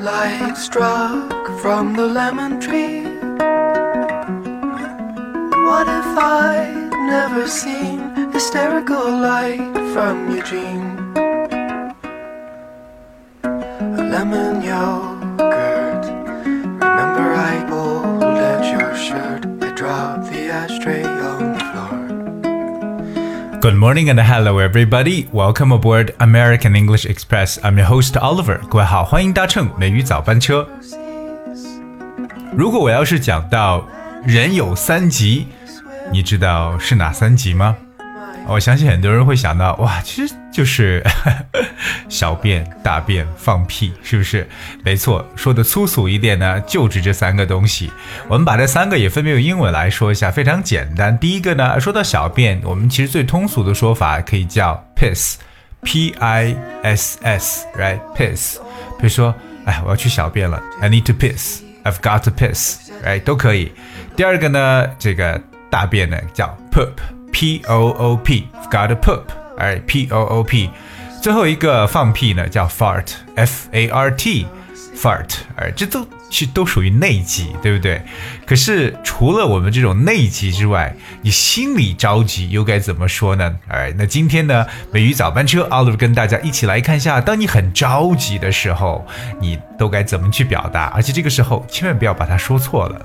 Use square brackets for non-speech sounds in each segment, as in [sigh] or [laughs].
light struck from the lemon tree. What if I'd never seen hysterical light from Eugene? A lemon yogurt. Remember, I pulled at your shirt. I dropped the ashtray. Good morning and hello everybody. Welcome aboard American English Express. I'm your host Oliver. 各位好，欢迎搭乘美语早班车。如果我要是讲到人有三急，你知道是哪三急吗？ 我相信很多人会想到，哇，其实就是 [laughs] 小便、大便、放屁，是不是？没错，说的粗俗一点呢，就指这三个东西。我们把这三个也分别用英文来说一下，非常简单。第一个呢，说到小便，我们其实最通俗的说法可以叫 piss，p i s s，right？piss，比如说，哎，我要去小便了，I need to piss，I've got to piss，right？都可以。第二个呢，这个大便呢叫 poop P O O P got a poop，哎，p o o p。最后一个放屁呢叫 fart，f a r t，fart，哎，这都其实都属于内急，对不对？可是除了我们这种内急之外，你心里着急又该怎么说呢？哎，那今天呢，美语早班车 Oliver 跟大家一起来看一下，当你很着急的时候，你都该怎么去表达？而且这个时候千万不要把它说错了。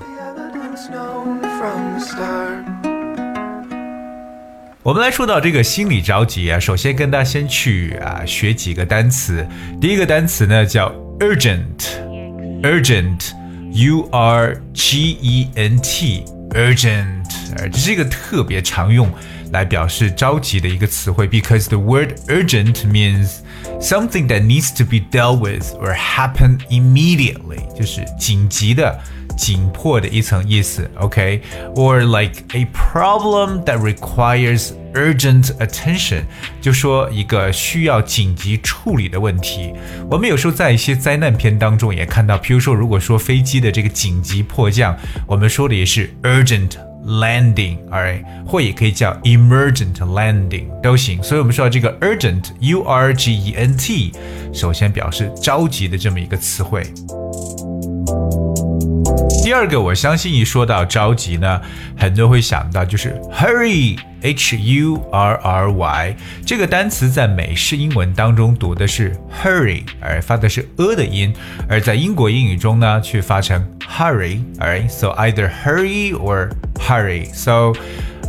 我们来说到这个心理着急啊，首先跟大家先去啊学几个单词。第一个单词呢叫 urgent，urgent，u r g e n t，urgent，呃，这是一个特别常用来表示着急的一个词汇，because the word urgent means something that needs to be dealt with or happen immediately，就是紧急的。紧迫的一层意思，OK，or、like a problem that requires urgent attention，就说一个需要紧急处理的问题。我们有时候在一些灾难片当中也看到，比如说如果说飞机的这个紧急迫降，我们说的也是 urgent。landing，alright，或也可以叫 emergent landing 都行。所以我们说到这个 urgent，u r g e n t，首先表示着急的这么一个词汇。第二个，我相信一说到着急呢，很多会想到就是 hurry，h u r r y 这个单词在美式英文当中读的是 hurry，而发的是 a 的音，而在英国英语中呢，却发成 hurry，alright，so either hurry or hurry，so。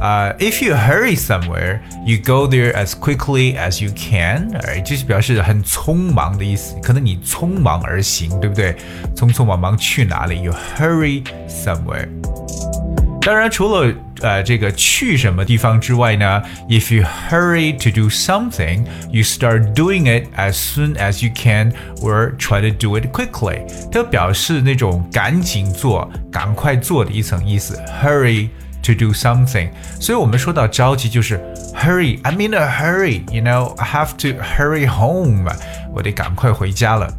Uh, if you hurry somewhere, you go there as quickly as you can，哎，这是表示很匆忙的意思。可能你匆忙而行，对不对？匆匆忙忙去哪里？You hurry somewhere。当然，除了呃这个去什么地方之外呢，if you hurry to do something, you start doing it as soon as you can or try to do it quickly。它表示那种赶紧做、赶快做的一层意思。Hurry。 to do something，所以我们说到着急就是 hurry。I'm in a hurry, you know. I have to hurry home. 我得赶快回家了。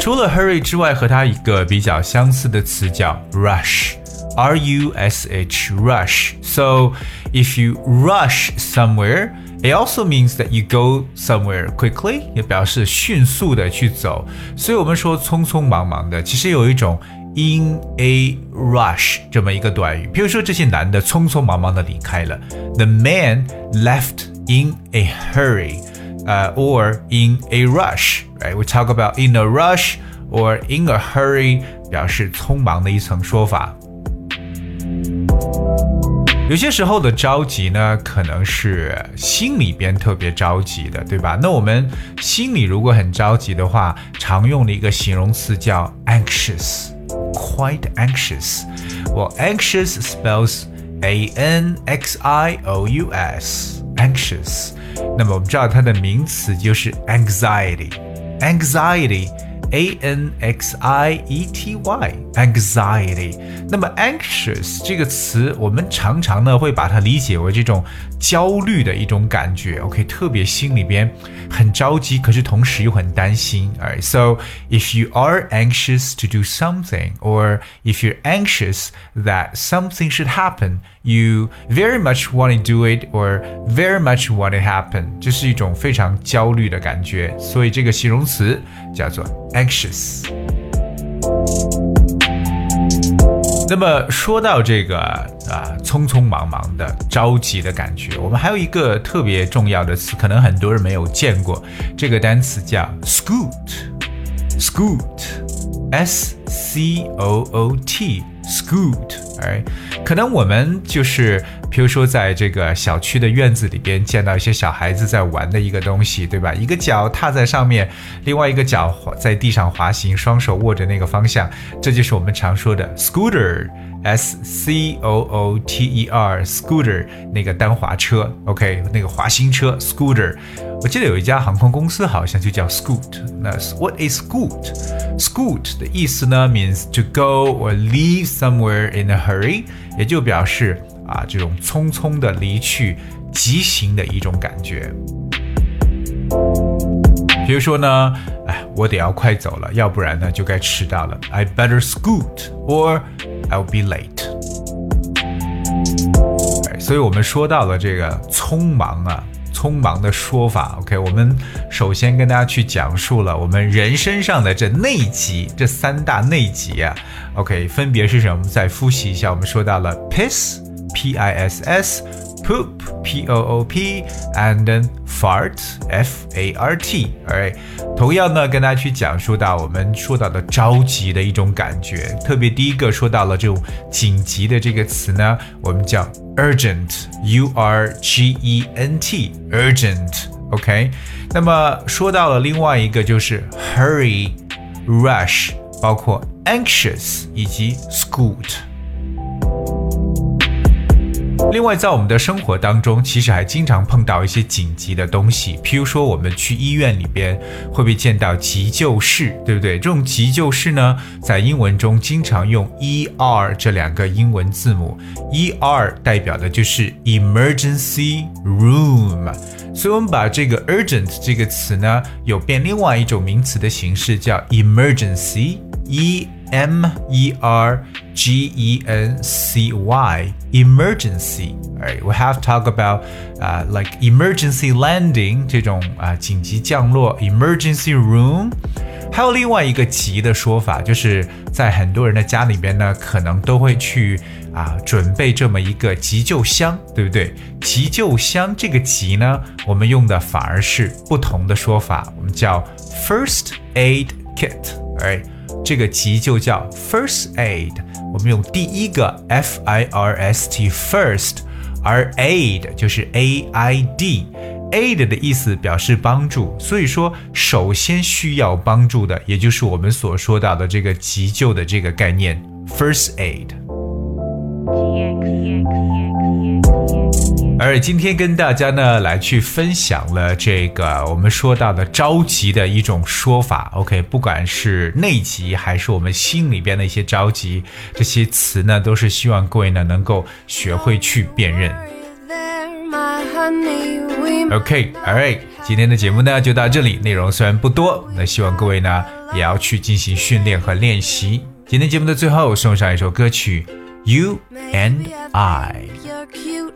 除了 hurry 之外，和它一个比较相似的词叫 rush。R U S H rush. So if you rush somewhere, it also means that you go somewhere quickly，也表示迅速的去走。所以我们说匆匆忙忙的，其实有一种 in a rush 这么一个短语。比如说这些男的匆匆忙忙的离开了，the man left in a hurry，呃，or in a rush。Right? We talk about in a rush or in a hurry，表示匆忙的一层说法。有些时候的着急呢，可能是心里边特别着急的，对吧？那我们心里如果很着急的话，常用的一个形容词叫 anxious anxious，quite anxious。Well, anxious spells a n x i o u s，anxious。那么我们知道它的名词就是 anxiety，anxiety。 A N X I E T Y，anxiety。那么 anxious 这个词，我们常常呢会把它理解为这种焦虑的一种感觉。OK，特别心里边很着急，可是同时又很担心。Alright, so if you are anxious to do something, or if you're anxious that something should happen, You very much want to do it or very much want to happen，这是一种非常焦虑的感觉，所以这个形容词叫做 anxious。那么说到这个啊，匆匆忙忙的、着急的感觉，我们还有一个特别重要的词，可能很多人没有见过，这个单词叫 scoot，scoot，s c o o t，scoot，哎，可能我们就是。比如说，在这个小区的院子里边见到一些小孩子在玩的一个东西，对吧？一个脚踏在上面，另外一个脚在地上滑行，双手握着那个方向，这就是我们常说的 scooter scooter，s c o o t e r，scooter 那个单滑车，OK，那个滑行车 scooter。我记得有一家航空公司好像就叫 Scoot。那 What is Scoot？Scoot 的意思呢，means to go or leave somewhere in a hurry，也就表示。啊，这种匆匆的离去，急行的一种感觉。比如说呢，哎，我得要快走了，要不然呢就该迟到了。I better scoot or I'll be late。所以我们说到了这个匆忙啊，匆忙的说法。OK，我们首先跟大家去讲述了我们人身上的这内急，这三大内急啊。OK，分别是什么？我们再复习一下，我们说到了 piss。P I S S, poop, P O O P, and then fart, F A R T. Alright，同样呢，跟大家去讲述到我们说到的着急的一种感觉，特别第一个说到了这种紧急的这个词呢，我们叫 urgent, U R G E N T, urgent. OK，那么说到了另外一个就是 hurry, rush，包括 anxious 以及 scoot。 另外，在我们的生活当中，其实还经常碰到一些紧急的东西，譬如说，我们去医院里边会被见到急救室，对不对？这种急救室呢，在英文中经常用 ER 这两个英文字母，ER 代表的就是 emergency room，所以我们把这个 urgent 这个词呢，有变另外一种名词的形式，叫 emergency，E。M E R G E N C Y emergency. Right, we have talked about uh, like emergency landing 这种啊、uh, 紧急降落 emergency room。还有另外一个急的说法，就是在很多人的家里边呢，可能都会去啊准备这么一个急救箱，对不对？急救箱这个急呢，我们用的反而是不同的说法，我们叫 first aid kit，哎。 这个急救叫 first aid，我们用第一个 F I R S T first，而 aid 就是 A I D，aid 的意思表示帮助，所以说首先需要帮助的，也就是我们所说到的这个急救的这个概念 first aid。而今天跟大家呢来去分享了这个我们说到的着急的一种说法，OK，不管是内急还是我们心里边的一些着急，这些词呢都是希望各位呢能够学会去辨认。OK，Alright，今天的节目呢就到这里，内容虽然不多，那希望各位呢也要去进行训练和练习。今天节目的最后送上一首歌曲《You and I.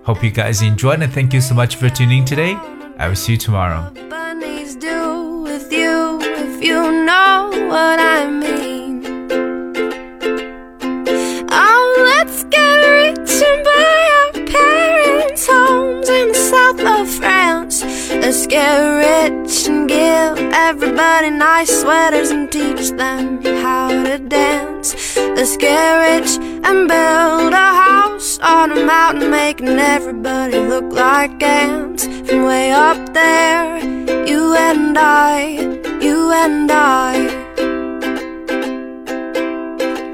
Hope you guys enjoyed and thank you so much for tuning today. I will see you tomorrow. Bunnies do with you if you know what I mean. Oh, let's get rich and buy our parents' homes in the south of France. Let's get rich and give everybody nice sweaters and teach them how to dance. Let's get rich and build a house on a mountain, making everybody look like ants. From way up there, you and I, you and I.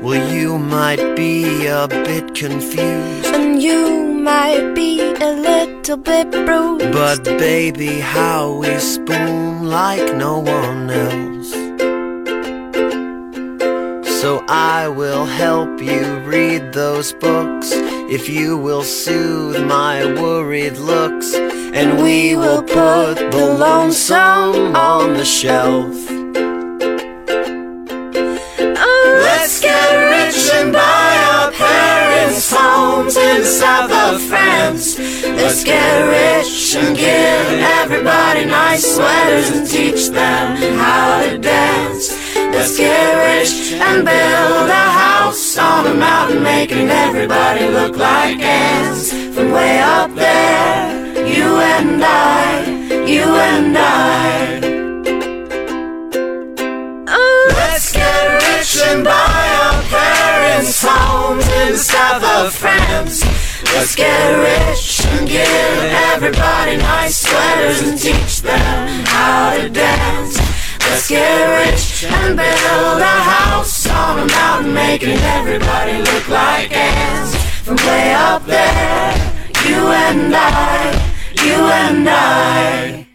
Well, you might be a bit confused. And you might be a little bit bruised. But baby, how we spoon like no one else. So I will help you read those books if you will soothe my worried looks. And we will put the lonesome on the shelf. Let's get rich and buy our parents' homes in the south of France. Let's get rich and give everybody nice sweaters and teach them how to dance. Let's get rich and build a house on a mountain, making everybody look like ants. From way up there, you and I, you and I. Oh, let's get rich and buy our parents' homes in the south of France. Let's get rich and give everybody nice sweaters and teach them how to dance. Let's get rich and build a house on a mountain, making everybody look like ants. From way up there, you and I, you and I.